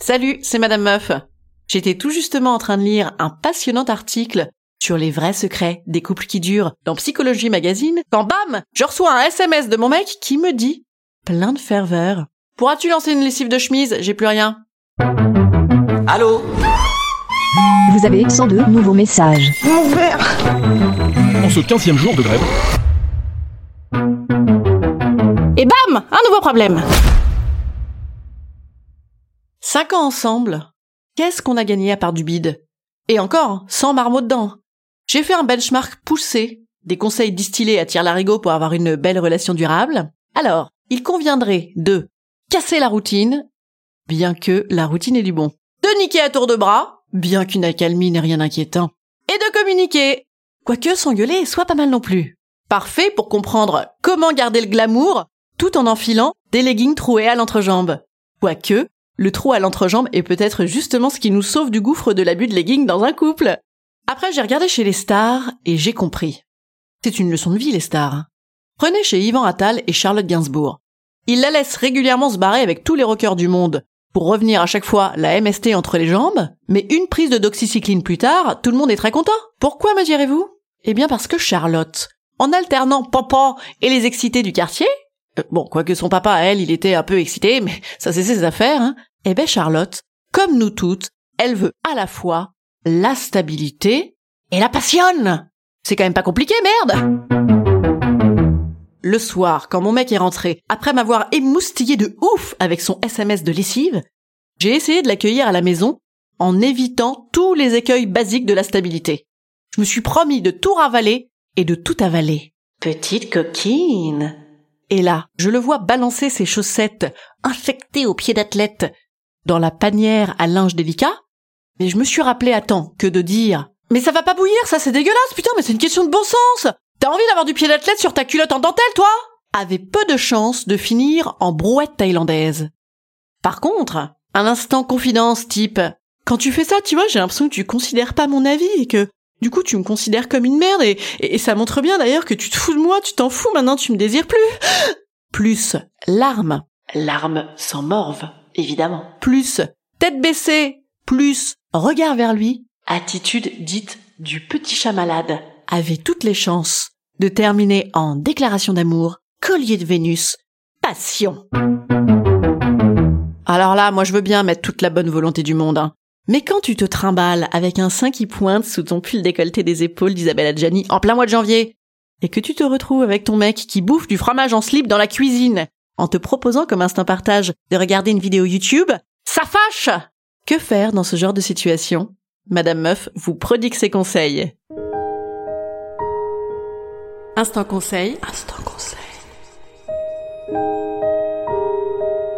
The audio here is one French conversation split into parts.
Salut, c'est Madame Meuf. J'étais tout justement en train de lire un passionnant article sur les vrais secrets des couples qui durent dans Psychologie Magazine quand bam, je reçois un SMS de mon mec qui me dit, plein de ferveur, pourras-tu lancer une lessive de chemise? J'ai plus rien. Allô? Vous avez 102 nouveaux messages. En ce 15 jour de grève, Et bam, un nouveau problème. Cinq ans ensemble, qu'est-ce qu'on a gagné à part du bide? Et encore, sans marmot dedans. J'ai fait un benchmark poussé, des conseils distillés à tire larigot pour avoir une belle relation durable. Alors, il conviendrait de casser la routine, bien que la routine est du bon. De niquer à tour de bras, bien qu'une accalmie n'est rien d'inquiétant. Et de communiquer. Quoique s'engueuler soit pas mal non plus. Parfait pour comprendre comment garder le glamour tout en enfilant des leggings troués à l'entrejambe. Quoique, le trou à l'entrejambe est peut-être justement ce qui nous sauve du gouffre de l'abus de leggings dans un couple. Après, j'ai regardé chez les stars et j'ai compris. C'est une leçon de vie, les stars. Prenez chez Yvan Attal et Charlotte Gainsbourg. Ils la laissent régulièrement se barrer avec tous les rockers du monde pour revenir à chaque fois la MST entre les jambes, mais une prise de doxycycline plus tard, tout le monde est très content. Pourquoi me direz-vous Eh bien parce que Charlotte, en alternant papa et les excités du quartier, euh, bon, quoique son papa, elle, il était un peu excité, mais ça c'est ses affaires, hein, eh ben Charlotte, comme nous toutes, elle veut à la fois la stabilité et la passionne. C'est quand même pas compliqué, merde Le soir, quand mon mec est rentré, après m'avoir émoustillé de ouf avec son SMS de lessive, j'ai essayé de l'accueillir à la maison en évitant tous les écueils basiques de la stabilité. Je me suis promis de tout ravaler et de tout avaler. Petite coquine. Et là, je le vois balancer ses chaussettes infectées aux pieds d'athlète dans la panière à linge délicat. Mais je me suis rappelé à temps que de dire Mais ça va pas bouillir, ça c'est dégueulasse, putain, mais c'est une question de bon sens T'as envie d'avoir du pied d'athlète sur ta culotte en dentelle, toi? Avait peu de chances de finir en brouette thaïlandaise. Par contre, un instant confidence type Quand tu fais ça, tu vois, j'ai l'impression que tu considères pas mon avis et que du coup tu me considères comme une merde et, et ça montre bien d'ailleurs que tu te fous de moi, tu t'en fous, maintenant tu me désires plus. Plus larmes. Larmes sans morve, évidemment. Plus tête baissée. Plus regard vers lui. Attitude dite du petit chat malade. Avait toutes les chances de terminer en déclaration d'amour, collier de Vénus, passion. Alors là, moi je veux bien mettre toute la bonne volonté du monde, hein. Mais quand tu te trimbales avec un sein qui pointe sous ton pull décolleté des épaules d'Isabelle Adjani en plein mois de janvier, et que tu te retrouves avec ton mec qui bouffe du fromage en slip dans la cuisine, en te proposant comme instant partage de regarder une vidéo YouTube, ça fâche! Que faire dans ce genre de situation? Madame Meuf vous prodigue ses conseils. Instant conseil. Instant conseil.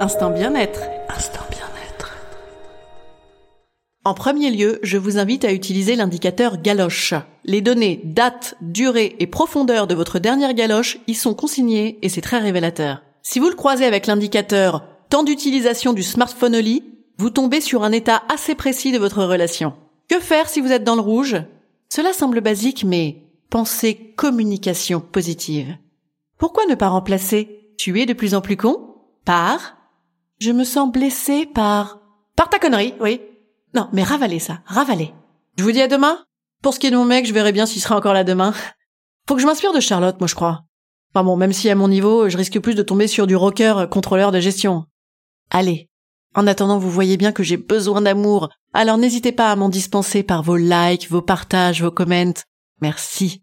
Instant bien-être. Instant bien-être. En premier lieu, je vous invite à utiliser l'indicateur galoche. Les données date, durée et profondeur de votre dernière galoche y sont consignées et c'est très révélateur. Si vous le croisez avec l'indicateur temps d'utilisation du smartphone au lit, vous tombez sur un état assez précis de votre relation. Que faire si vous êtes dans le rouge? Cela semble basique, mais pensez communication positive. Pourquoi ne pas remplacer? Tu es de plus en plus con? Par? Je me sens blessé par? Par ta connerie, oui. Non, mais ravalez ça, ravalez. Je vous dis à demain. Pour ce qui est de mon mec, je verrai bien s'il sera encore là demain. Faut que je m'inspire de Charlotte, moi je crois. Enfin bon, même si à mon niveau, je risque plus de tomber sur du rocker contrôleur de gestion. Allez. En attendant, vous voyez bien que j'ai besoin d'amour, alors n'hésitez pas à m'en dispenser par vos likes, vos partages, vos comments. Merci.